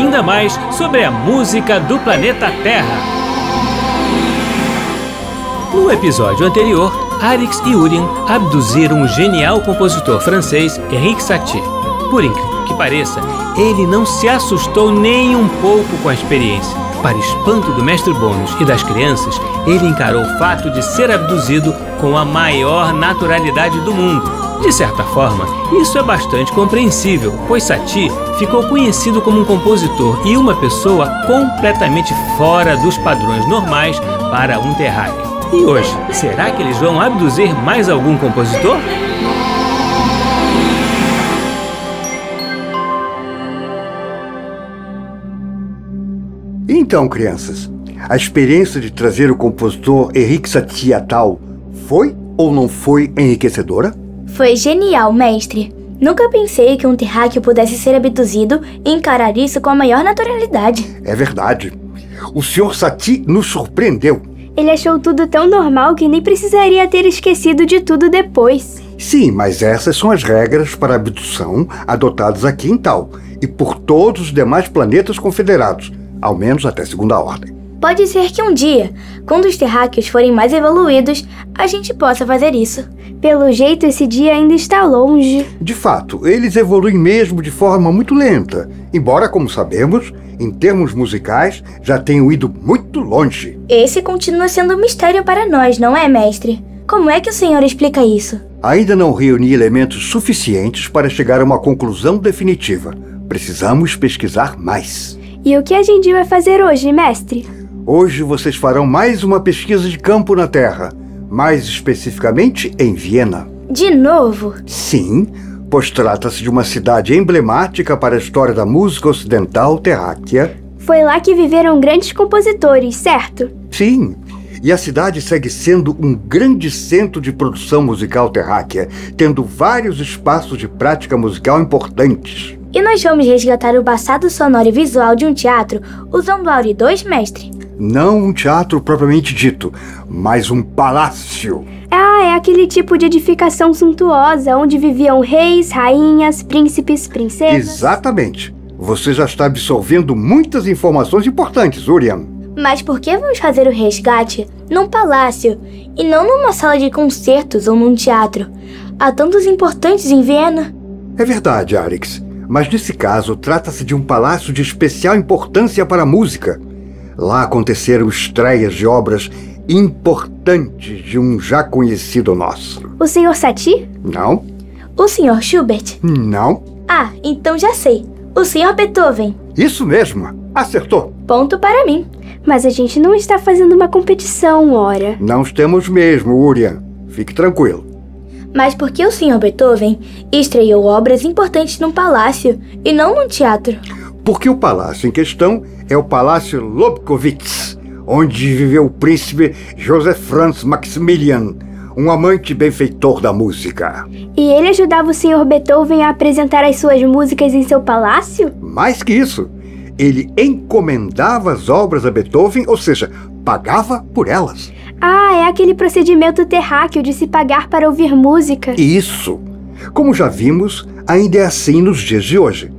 ainda mais sobre a música do planeta Terra. No episódio anterior, Arix e Urien abduziram o genial compositor francês Henrique Satie. Por incrível que pareça, ele não se assustou nem um pouco com a experiência. Para espanto do mestre Bônus e das crianças, ele encarou o fato de ser abduzido com a maior naturalidade do mundo. De certa forma, isso é bastante compreensível, pois Satie ficou conhecido como um compositor e uma pessoa completamente fora dos padrões normais para um terráqueo. E hoje, será que eles vão abduzir mais algum compositor? Então, crianças, a experiência de trazer o compositor Henrique Satie a Tal foi ou não foi enriquecedora? Foi genial, mestre. Nunca pensei que um terráqueo pudesse ser abduzido e encarar isso com a maior naturalidade. É verdade. O Sr. Satie nos surpreendeu. Ele achou tudo tão normal que nem precisaria ter esquecido de tudo depois. Sim, mas essas são as regras para abdução adotadas aqui em Tal e por todos os demais planetas confederados, ao menos até segunda ordem. Pode ser que um dia, quando os terráqueos forem mais evoluídos, a gente possa fazer isso. Pelo jeito, esse dia ainda está longe. De fato, eles evoluem mesmo de forma muito lenta, embora, como sabemos, em termos musicais, já tenham ido muito longe. Esse continua sendo um mistério para nós, não é, mestre? Como é que o senhor explica isso? Ainda não reuni elementos suficientes para chegar a uma conclusão definitiva. Precisamos pesquisar mais. E o que a gente vai fazer hoje, mestre? Hoje vocês farão mais uma pesquisa de campo na Terra, mais especificamente em Viena. De novo? Sim, pois trata-se de uma cidade emblemática para a história da música ocidental terráquea. Foi lá que viveram grandes compositores, certo? Sim, e a cidade segue sendo um grande centro de produção musical terráquea, tendo vários espaços de prática musical importantes. E nós vamos resgatar o passado sonoro e visual de um teatro usando o Auri 2, mestre? Não um teatro propriamente dito, mas um palácio. Ah, é aquele tipo de edificação suntuosa onde viviam reis, rainhas, príncipes, princesas. Exatamente. Você já está absorvendo muitas informações importantes, Urian. Mas por que vamos fazer o resgate num palácio e não numa sala de concertos ou num teatro? Há tantos importantes em Viena. É verdade, Arix. Mas nesse caso, trata-se de um palácio de especial importância para a música. Lá aconteceram estreias de obras importantes de um já conhecido nosso. O Sr. Satie? Não. O Sr. Schubert? Não. Ah, então já sei. O Sr. Beethoven. Isso mesmo. Acertou. Ponto para mim. Mas a gente não está fazendo uma competição, ora. Não estamos mesmo, Urian. Fique tranquilo. Mas por que o Sr. Beethoven estreou obras importantes num palácio e não num teatro? Porque o palácio em questão é o Palácio Lobkowitz, onde viveu o príncipe Joseph Franz Maximilian, um amante benfeitor da música. E ele ajudava o Sr. Beethoven a apresentar as suas músicas em seu palácio? Mais que isso, ele encomendava as obras a Beethoven, ou seja, pagava por elas. Ah, é aquele procedimento terráqueo de se pagar para ouvir música. Isso. Como já vimos, ainda é assim nos dias de hoje.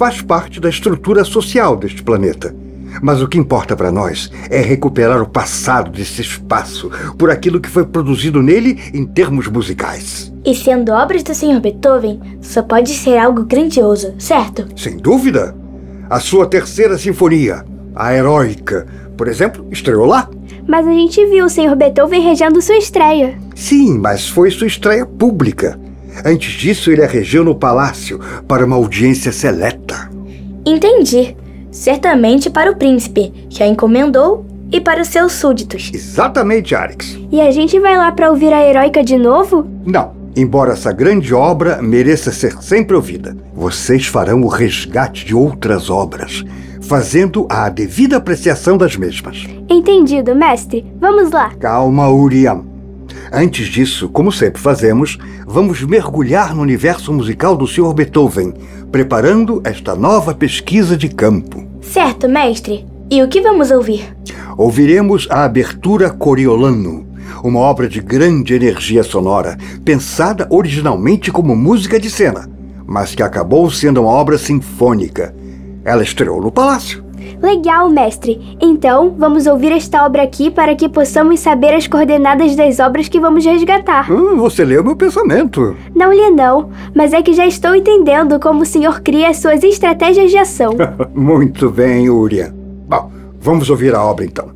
Faz parte da estrutura social deste planeta. Mas o que importa para nós é recuperar o passado desse espaço por aquilo que foi produzido nele em termos musicais. E sendo obras do Sr. Beethoven, só pode ser algo grandioso, certo? Sem dúvida. A sua terceira sinfonia, a heróica, por exemplo, estreou lá. Mas a gente viu o Sr. Beethoven regendo sua estreia. Sim, mas foi sua estreia pública. Antes disso, ele a regeu no palácio para uma audiência seleta. Entendi. Certamente para o príncipe, que a encomendou, e para os seus súditos. Exatamente, Arix. E a gente vai lá para ouvir a heróica de novo? Não. Embora essa grande obra mereça ser sempre ouvida, vocês farão o resgate de outras obras, fazendo a devida apreciação das mesmas. Entendido, mestre. Vamos lá. Calma, Uriam. Antes disso, como sempre fazemos, vamos mergulhar no universo musical do Sr. Beethoven, preparando esta nova pesquisa de campo. Certo, mestre. E o que vamos ouvir? Ouviremos a abertura Coriolano, uma obra de grande energia sonora, pensada originalmente como música de cena, mas que acabou sendo uma obra sinfônica. Ela estreou no Palácio. Legal, mestre. Então, vamos ouvir esta obra aqui para que possamos saber as coordenadas das obras que vamos resgatar. Hum, você leu meu pensamento. Não li não, mas é que já estou entendendo como o senhor cria suas estratégias de ação. Muito bem, Urian. Bom, vamos ouvir a obra então.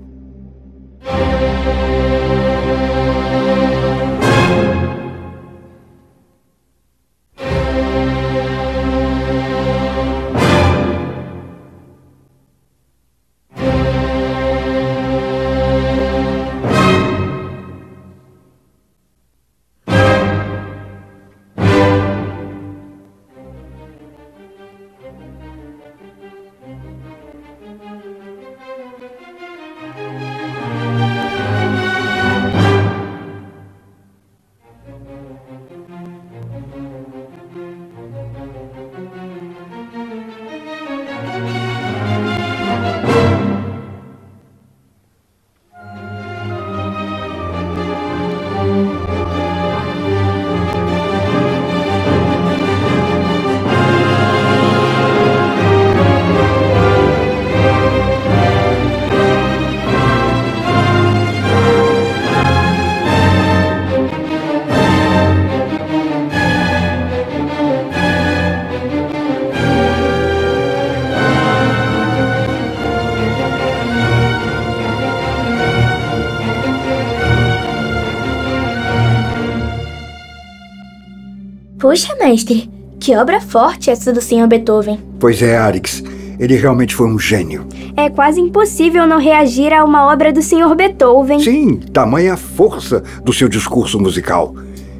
Puxa, mestre, que obra forte essa do Sr. Beethoven. Pois é, Arix. Ele realmente foi um gênio. É quase impossível não reagir a uma obra do Sr. Beethoven. Sim, tamanha força do seu discurso musical.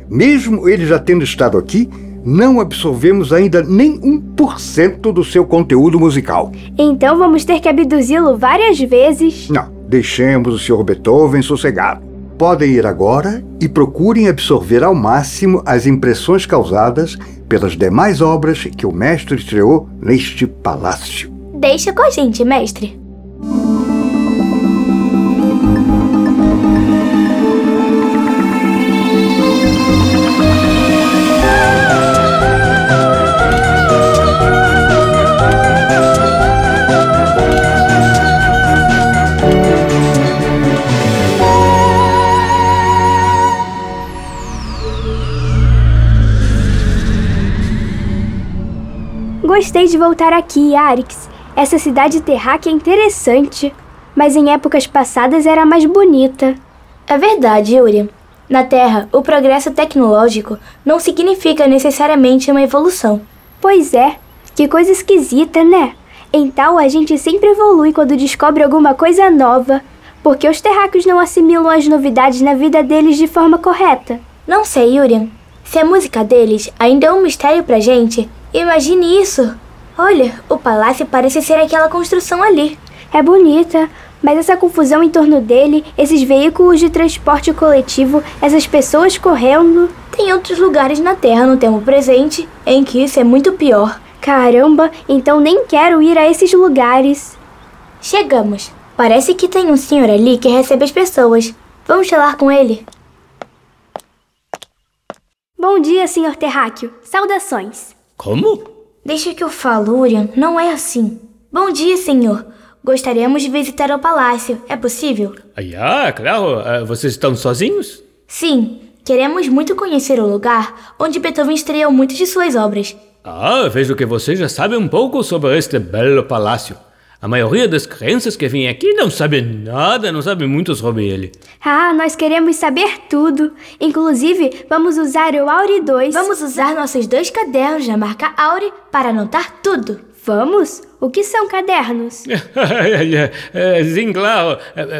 Mesmo ele já tendo estado aqui, não absorvemos ainda nem 1% do seu conteúdo musical. Então vamos ter que abduzi-lo várias vezes. Não, deixemos o Sr. Beethoven sossegado. Podem ir agora e procurem absorver ao máximo as impressões causadas pelas demais obras que o mestre estreou neste palácio. Deixa com a gente, mestre. Gostei de voltar aqui, Arix. Essa cidade terráquea é interessante, mas em épocas passadas era mais bonita. É verdade, Yuri. Na Terra, o progresso tecnológico não significa necessariamente uma evolução. Pois é, que coisa esquisita, né? Então a gente sempre evolui quando descobre alguma coisa nova, porque os terráqueos não assimilam as novidades na vida deles de forma correta. Não sei, Yuri. Se a música deles ainda é um mistério pra gente, imagine isso. Olha, o palácio parece ser aquela construção ali. É bonita, mas essa confusão em torno dele, esses veículos de transporte coletivo, essas pessoas correndo. Tem outros lugares na Terra no tempo presente em que isso é muito pior. Caramba, então nem quero ir a esses lugares. Chegamos. Parece que tem um senhor ali que recebe as pessoas. Vamos falar com ele. Bom dia, senhor Terráqueo. Saudações. Como? Deixa que eu falo, Urian. Não é assim. Bom dia, senhor. Gostaríamos de visitar o palácio. É possível? Ah, claro. Ah, Vocês estão sozinhos? Sim. Queremos muito conhecer o lugar onde Beethoven estreou muitas de suas obras. Ah, vejo que você já sabe um pouco sobre este belo palácio. A maioria das crianças que vêm aqui não sabe nada, não sabe muito sobre ele. Ah, nós queremos saber tudo. Inclusive, vamos usar o Auri 2. Vamos usar nossos dois cadernos da marca Aure para anotar tudo. Vamos? O que são cadernos? Sim, claro.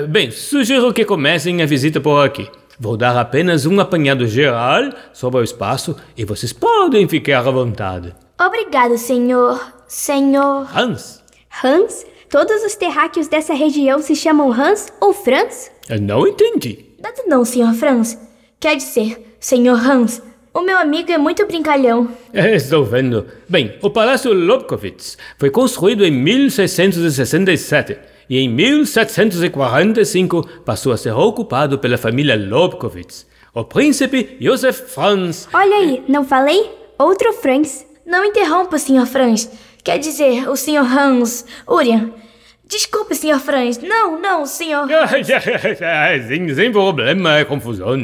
Bem, sugiro que comecem a visita por aqui. Vou dar apenas um apanhado geral sobre o espaço e vocês podem ficar à vontade. Obrigado, senhor. Senhor. Hans? Hans? Todos os terráqueos dessa região se chamam Hans ou Franz? Eu não entendi. Nada não, senhor Franz. Quer dizer, senhor Hans, o meu amigo é muito brincalhão. É, estou vendo. Bem, o Palácio Lobkowitz foi construído em 1667 e em 1745 passou a ser ocupado pela família Lobkowitz. O príncipe Josef Franz. Olha aí, não falei? Outro Franz. Não interrompa, senhor Franz. Quer dizer, o senhor Hans. Urian. Desculpe, senhor Franz. Não, não, senhor. sem, sem problema, é confusão.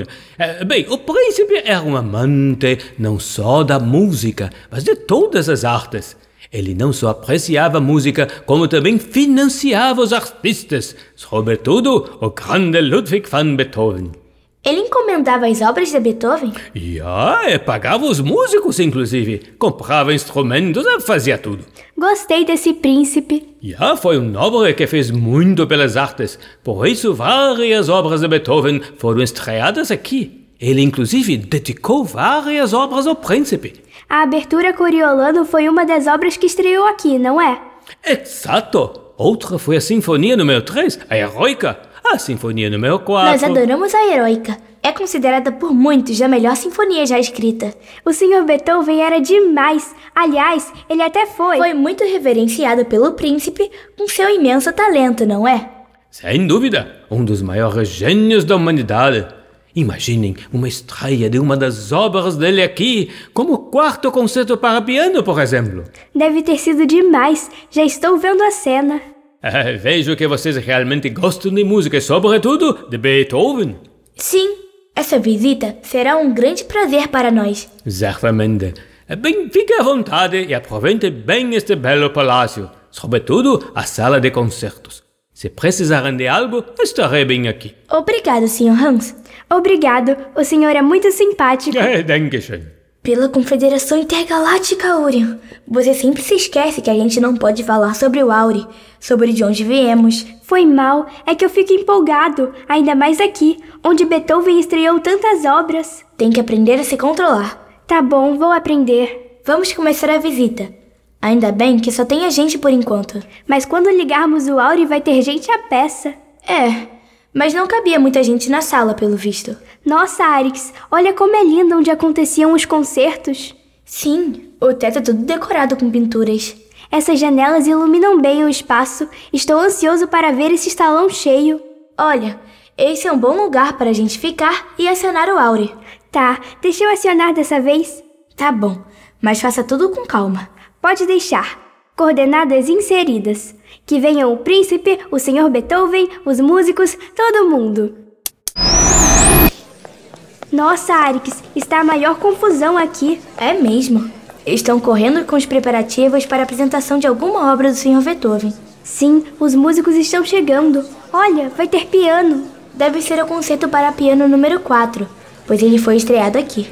Bem, o príncipe era um amante não só da música, mas de todas as artes. Ele não só apreciava música, como também financiava os artistas, sobretudo o grande Ludwig van Beethoven. Ele encomendava as obras de Beethoven? Já, é, pagava os músicos, inclusive. Comprava instrumentos, fazia tudo. Gostei desse príncipe. Já, foi um nobre que fez muito pelas artes. Por isso, várias obras de Beethoven foram estreadas aqui. Ele, inclusive, dedicou várias obras ao príncipe. A abertura Coriolano foi uma das obras que estreou aqui, não é? Exato! Outra foi a Sinfonia número 3, a Heroica. A Sinfonia número 4. Nós adoramos a Heroica. É considerada por muitos a melhor sinfonia já escrita. O Sr. Beethoven era demais. Aliás, ele até foi. Foi muito reverenciado pelo príncipe com seu imenso talento, não é? Sem dúvida, um dos maiores gênios da humanidade. Imaginem uma estreia de uma das obras dele aqui, como o quarto concerto para piano, por exemplo. Deve ter sido demais. Já estou vendo a cena. Vejo que vocês realmente gostam de música, sobretudo de Beethoven. Sim, essa visita será um grande prazer para nós. Certamente. Bem, fique à vontade e aproveite bem este belo palácio, sobretudo a sala de concertos. Se precisarem de algo, estarei bem aqui. Obrigado, Sr. Hans. Obrigado, o senhor é muito simpático. É, Dankeschön. Pela Confederação Intergaláctica, Urian. Você sempre se esquece que a gente não pode falar sobre o Auri, sobre de onde viemos. Foi mal, é que eu fico empolgado, ainda mais aqui, onde Beethoven estreou tantas obras. Tem que aprender a se controlar. Tá bom, vou aprender. Vamos começar a visita. Ainda bem que só tem a gente por enquanto. Mas quando ligarmos o Auri vai ter gente à peça. É, mas não cabia muita gente na sala, pelo visto. Nossa, Arix, olha como é lindo onde aconteciam os concertos. Sim, o teto é tudo decorado com pinturas. Essas janelas iluminam bem o espaço. Estou ansioso para ver esse salão cheio. Olha, esse é um bom lugar para a gente ficar e acionar o Aure. Tá, deixa eu acionar dessa vez. Tá bom, mas faça tudo com calma. Pode deixar. Coordenadas inseridas. Que venham o príncipe, o senhor Beethoven, os músicos, todo mundo. Nossa, Arix, está a maior confusão aqui. É mesmo. Estão correndo com os preparativos para a apresentação de alguma obra do Sr. Beethoven. Sim, os músicos estão chegando. Olha, vai ter piano. Deve ser o concerto para piano número 4, pois ele foi estreado aqui.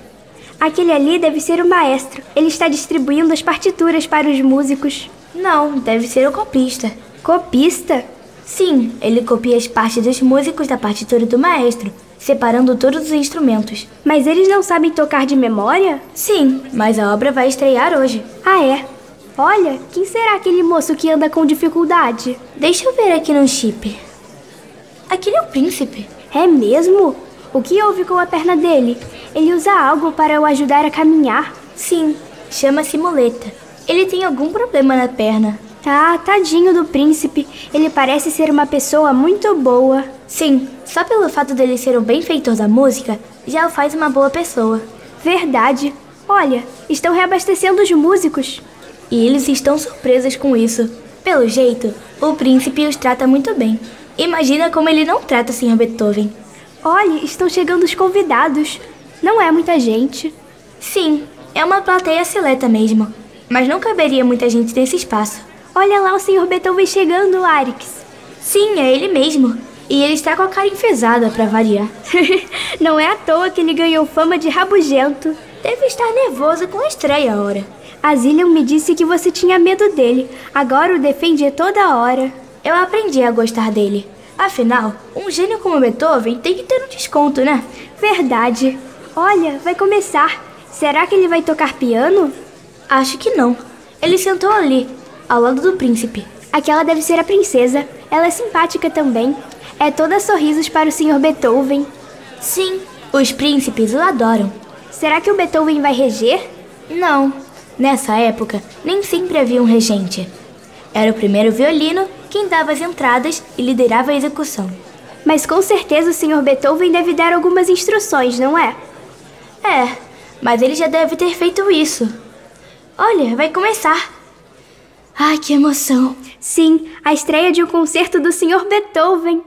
Aquele ali deve ser o maestro. Ele está distribuindo as partituras para os músicos. Não, deve ser o copista. Copista? Sim, ele copia as partes dos músicos da partitura do maestro, separando todos os instrumentos. Mas eles não sabem tocar de memória? Sim, mas a obra vai estrear hoje. Ah, é? Olha, quem será aquele moço que anda com dificuldade? Deixa eu ver aqui no chip. Aquele é o príncipe. É mesmo? O que houve com a perna dele? Ele usa algo para o ajudar a caminhar? Sim, chama-se muleta. Ele tem algum problema na perna. Ah, tadinho do príncipe. Ele parece ser uma pessoa muito boa. Sim, só pelo fato dele ser um benfeitor da música, já o faz uma boa pessoa. Verdade. Olha, estão reabastecendo os músicos. E eles estão surpresos com isso. Pelo jeito, o príncipe os trata muito bem. Imagina como ele não trata o Sr. Beethoven. Olha, estão chegando os convidados. Não é muita gente. Sim, é uma plateia seleta mesmo. Mas não caberia muita gente nesse espaço. Olha lá o Sr. Beethoven chegando, Arix. Sim, é ele mesmo. E ele está com a cara enfesada para variar. não é à toa que ele ganhou fama de rabugento. Deve estar nervoso com a estreia, ora. A Zillion me disse que você tinha medo dele. Agora o defende toda hora. Eu aprendi a gostar dele. Afinal, um gênio como Beethoven tem que ter um desconto, né? Verdade. Olha, vai começar. Será que ele vai tocar piano? Acho que não. Ele sentou ali, ao lado do príncipe. Aquela deve ser a princesa. Ela é simpática também. É toda sorrisos para o Sr. Beethoven. Sim, os príncipes o adoram. Será que o Beethoven vai reger? Não. Nessa época, nem sempre havia um regente. Era o primeiro violino quem dava as entradas e liderava a execução. Mas com certeza o Sr. Beethoven deve dar algumas instruções, não é? É, mas ele já deve ter feito isso. Olha, vai começar. Ai, que emoção! Sim, a estreia de um concerto do Sr. Beethoven.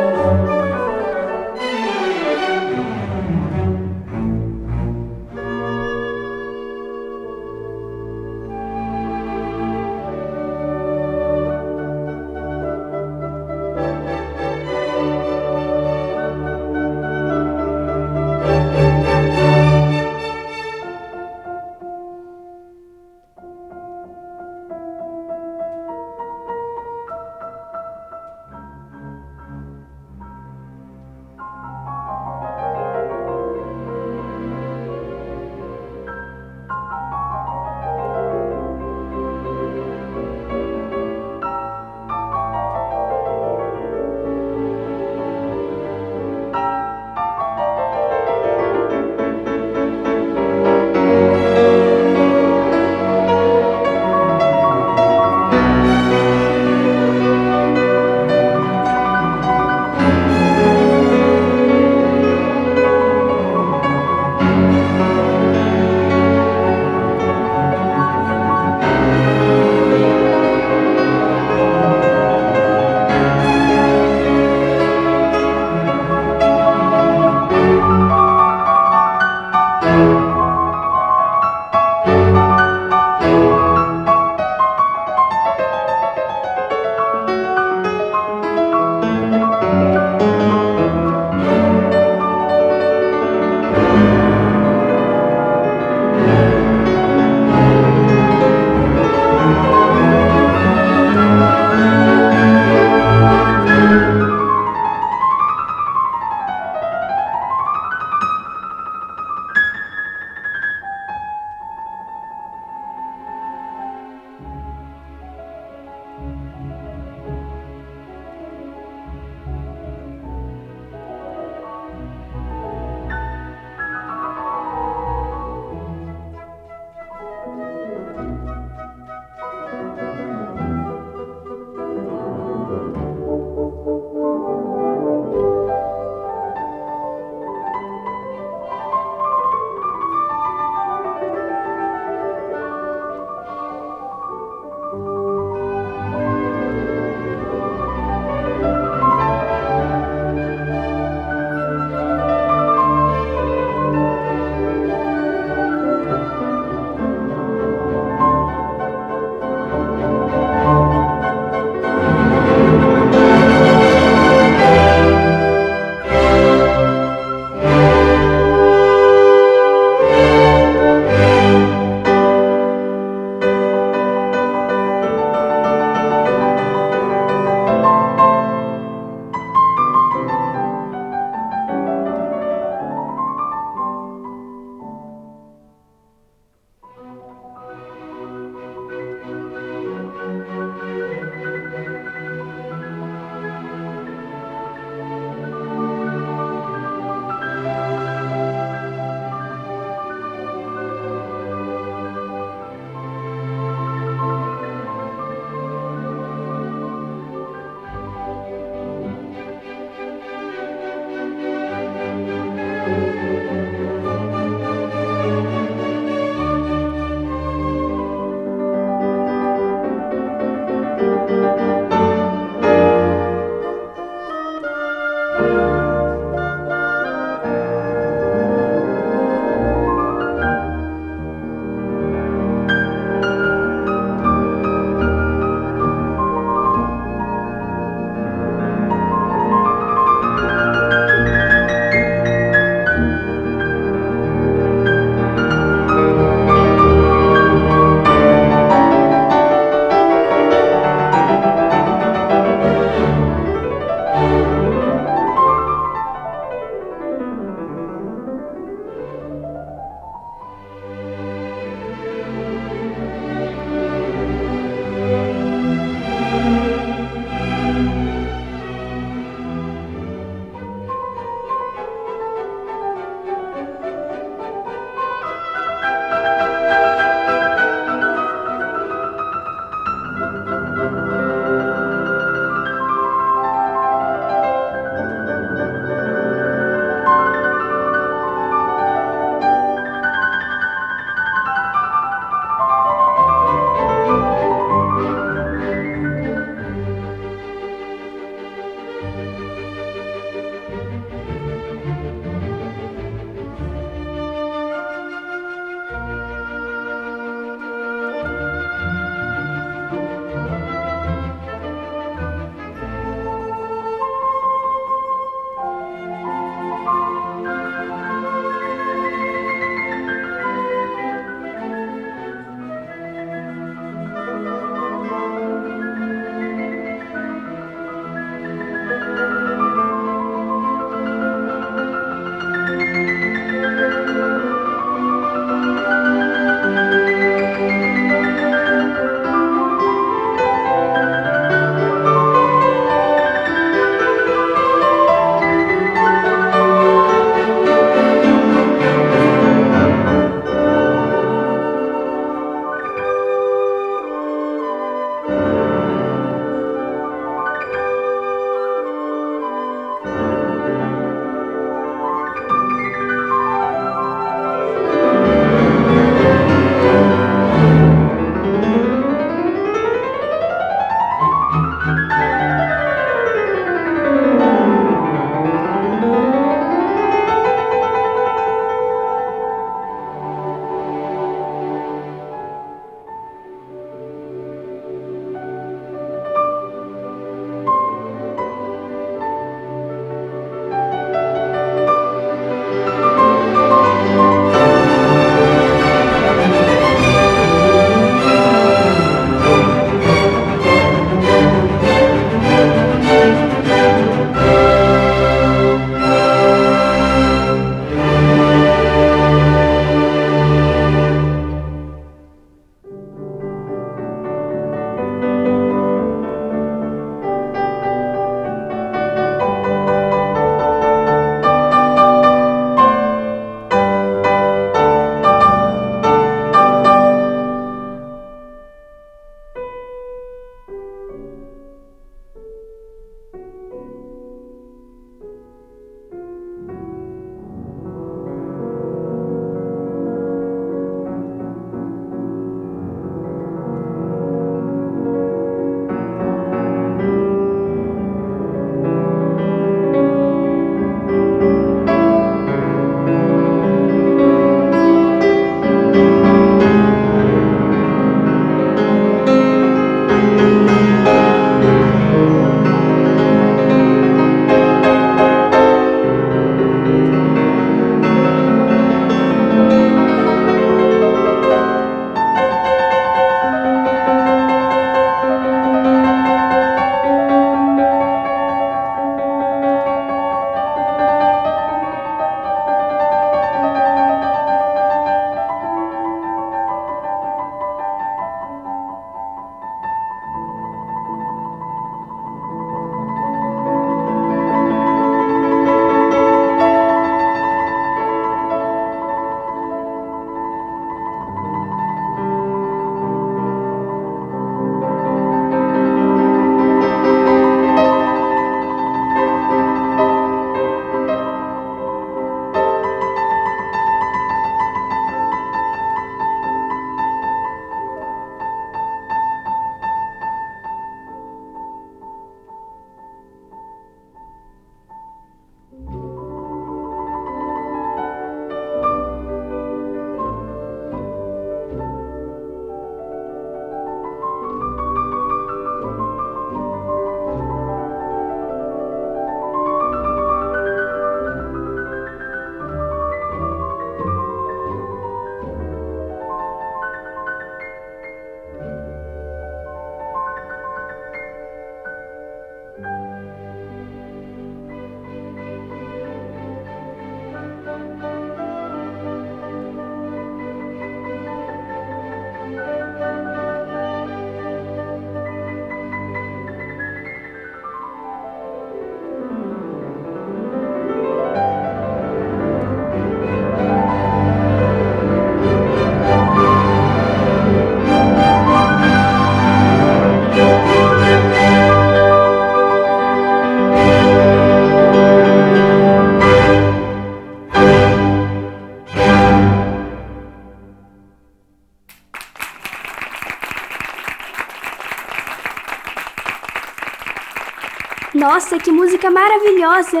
Nossa, que música maravilhosa!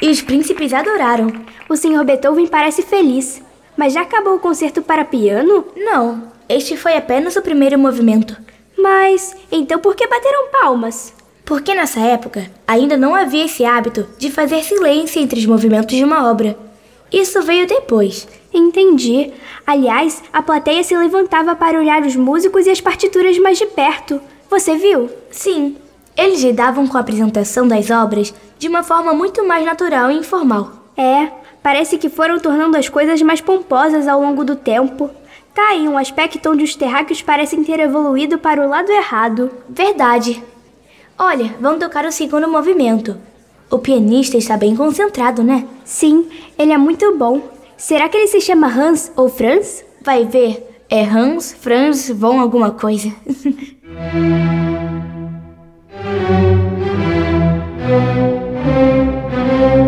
E os príncipes adoraram. O Sr. Beethoven parece feliz. Mas já acabou o concerto para piano? Não, este foi apenas o primeiro movimento. Mas então por que bateram palmas? Porque nessa época ainda não havia esse hábito de fazer silêncio entre os movimentos de uma obra. Isso veio depois. Entendi. Aliás, a plateia se levantava para olhar os músicos e as partituras mais de perto. Você viu? Sim. Eles lidavam com a apresentação das obras de uma forma muito mais natural e informal. É, parece que foram tornando as coisas mais pomposas ao longo do tempo. Tá aí um aspecto onde os terráqueos parecem ter evoluído para o lado errado. Verdade. Olha, vamos tocar o segundo movimento. O pianista está bem concentrado, né? Sim, ele é muito bom. Será que ele se chama Hans ou Franz? Vai ver. É Hans, Franz, vão alguma coisa. Thank you.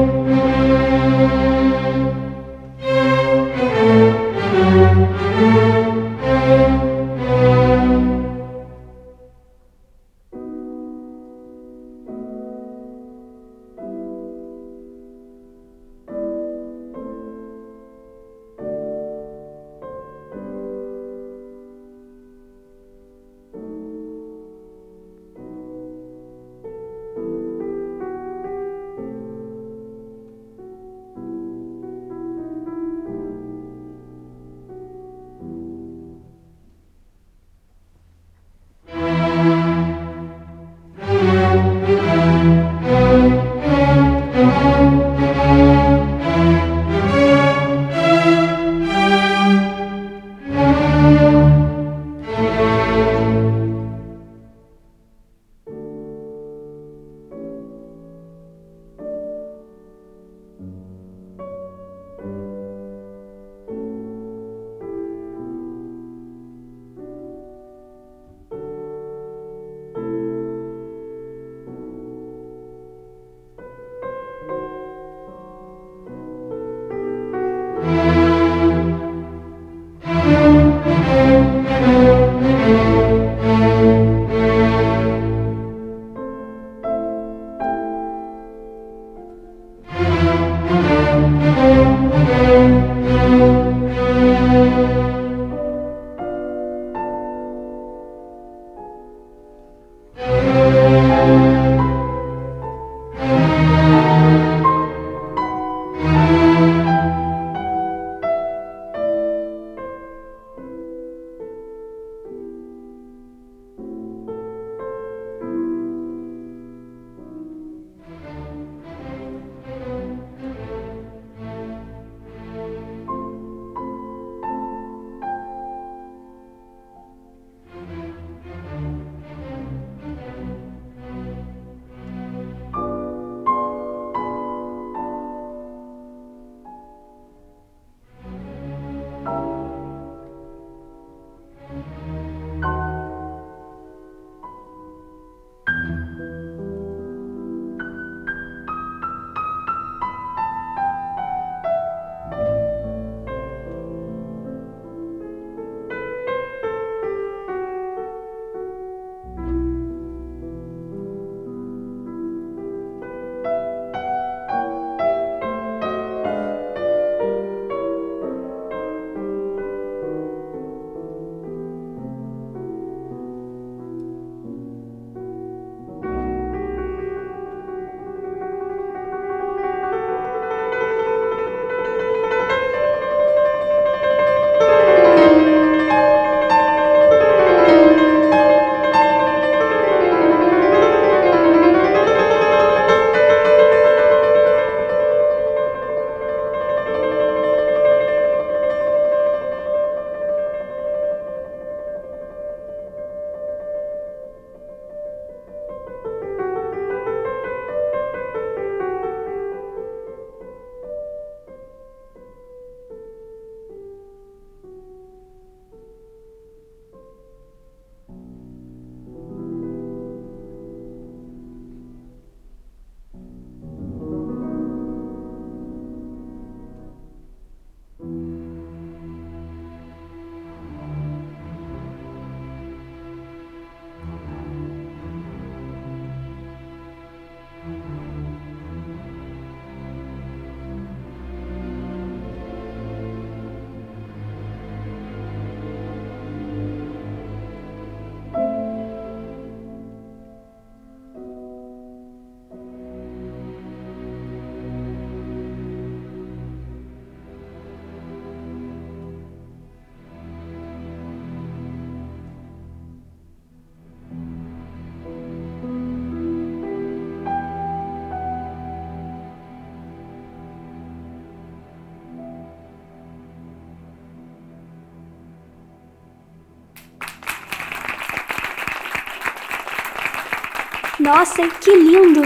Nossa, que lindo!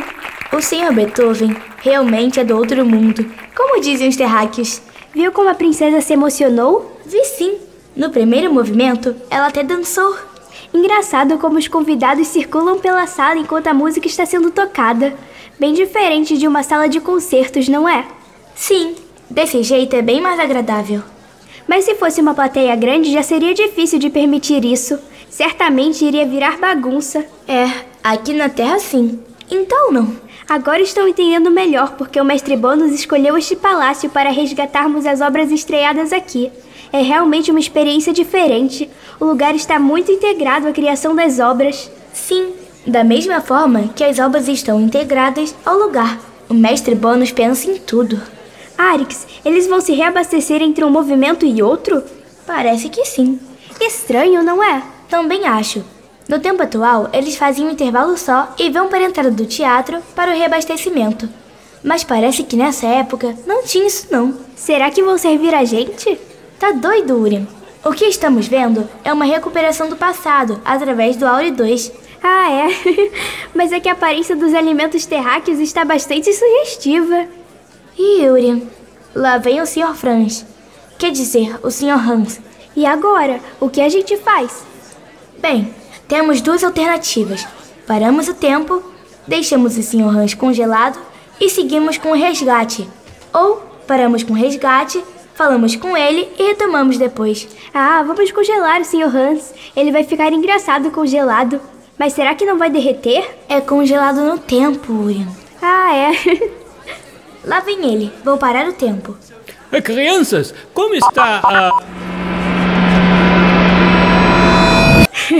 O Sr. Beethoven realmente é do outro mundo, como dizem os terráqueos. Viu como a princesa se emocionou? Vi sim. No primeiro movimento, ela até dançou. Engraçado como os convidados circulam pela sala enquanto a música está sendo tocada. Bem diferente de uma sala de concertos, não é? Sim, desse jeito é bem mais agradável. Mas se fosse uma plateia grande, já seria difícil de permitir isso. Certamente iria virar bagunça. É, aqui na Terra sim. Então não. Agora estou entendendo melhor porque o mestre Bônus escolheu este palácio para resgatarmos as obras estreadas aqui. É realmente uma experiência diferente. O lugar está muito integrado à criação das obras. Sim, da mesma forma que as obras estão integradas ao lugar. O mestre Bônus pensa em tudo. Arix, eles vão se reabastecer entre um movimento e outro? Parece que sim. Estranho, não é? Também acho. No tempo atual, eles fazem um intervalo só e vão para a entrada do teatro para o reabastecimento. Mas parece que nessa época não tinha isso não. Será que vão servir a gente? Tá doido, Urian. O que estamos vendo é uma recuperação do passado através do Aure 2. Ah, é? Mas é que a aparência dos alimentos terráqueos está bastante sugestiva. E Urian, lá vem o Sr. Franz. Quer dizer, o Sr. Hans. E agora, o que a gente faz? Bem, temos duas alternativas. Paramos o tempo, deixamos o Sr. Hans congelado e seguimos com o resgate. Ou paramos com o resgate, falamos com ele e retomamos depois. Ah, vamos congelar o Sr. Hans. Ele vai ficar engraçado congelado. Mas será que não vai derreter? É congelado no tempo, Urian. Ah, é. Lá vem ele. Vou parar o tempo. Crianças, como está a.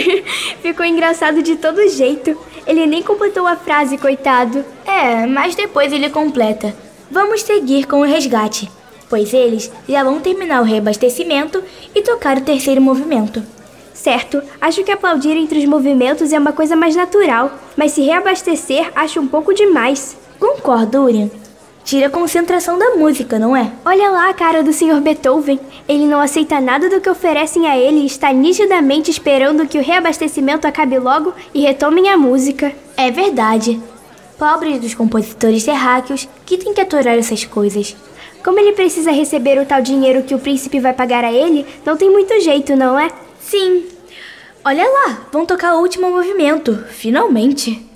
Ficou engraçado de todo jeito. Ele nem completou a frase, coitado. É, mas depois ele completa. Vamos seguir com o resgate, pois eles já vão terminar o reabastecimento e tocar o terceiro movimento. Certo, acho que aplaudir entre os movimentos é uma coisa mais natural, mas se reabastecer acho um pouco demais. Concordo, Urian. Tira a concentração da música, não é? Olha lá a cara do Sr. Beethoven. Ele não aceita nada do que oferecem a ele e está nitidamente esperando que o reabastecimento acabe logo e retomem a música. É verdade. Pobres dos compositores terráqueos que têm que aturar essas coisas. Como ele precisa receber o tal dinheiro que o príncipe vai pagar a ele, não tem muito jeito, não é? Sim. Olha lá, vão tocar o último movimento, finalmente.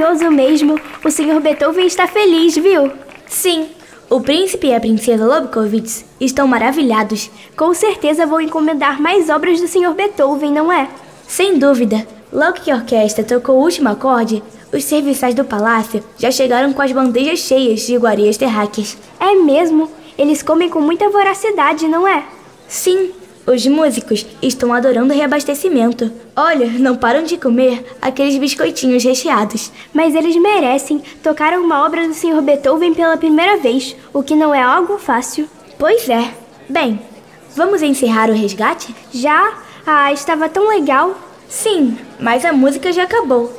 Maravilhoso mesmo. O Sr. Beethoven está feliz, viu? Sim, o príncipe e a princesa Lobkowitz estão maravilhados. Com certeza vou encomendar mais obras do Sr. Beethoven, não é? Sem dúvida. Logo que a orquestra tocou o último acorde, os serviçais do palácio já chegaram com as bandejas cheias de iguarias terráqueas. É mesmo? Eles comem com muita voracidade, não é? Sim, os músicos estão adorando o reabastecimento. Olha, não param de comer aqueles biscoitinhos recheados. Mas eles merecem. Tocaram uma obra do Sr. Beethoven pela primeira vez, o que não é algo fácil. Pois é. Bem, vamos encerrar o resgate? Já? Ah, estava tão legal. Sim, mas a música já acabou.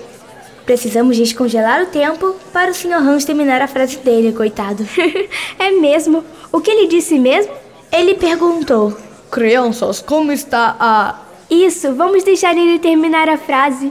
Precisamos descongelar o tempo para o Sr. Hans terminar a frase dele, coitado. é mesmo. O que ele disse mesmo? Ele perguntou: Crianças, como está a. Isso, vamos deixar ele terminar a frase.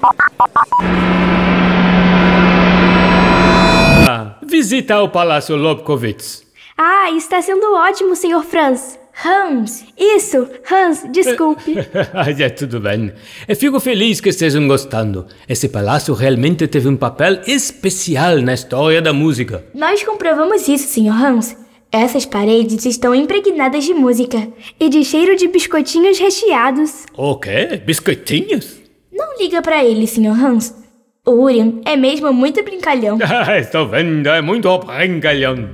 Ah, visita o Palácio Lobkowitz. Ah, está sendo ótimo, Sr. Franz. Hans. Isso, Hans, desculpe. é tudo bem. Eu fico feliz que estejam gostando. Esse palácio realmente teve um papel especial na história da música. Nós comprovamos isso, Sr. Hans. Essas paredes estão impregnadas de música e de cheiro de biscoitinhos recheados. O quê? Biscoitinhos? Não liga para ele, Sr. Hans. O Urian é mesmo muito brincalhão. Estou vendo, é muito brincalhão.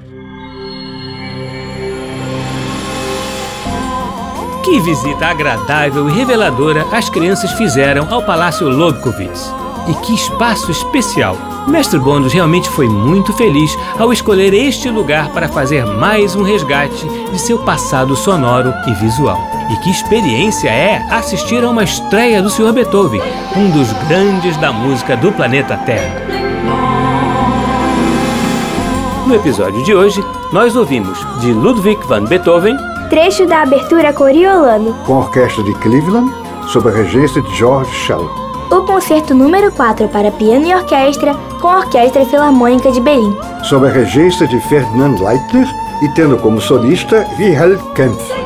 Que visita agradável e reveladora as crianças fizeram ao Palácio Lobkowitz. E que espaço especial! Mestre Bondos realmente foi muito feliz ao escolher este lugar para fazer mais um resgate de seu passado sonoro e visual. E que experiência é assistir a uma estreia do Sr. Beethoven, um dos grandes da música do planeta Terra. No episódio de hoje, nós ouvimos de Ludwig van Beethoven trecho da abertura Coriolano, com a orquestra de Cleveland, sob a regência de George Schell. Concerto número 4 para piano e orquestra, com a Orquestra Filarmônica de Berlim, sob a regência de Ferdinand Leitner e tendo como solista Wilhelm Kempf.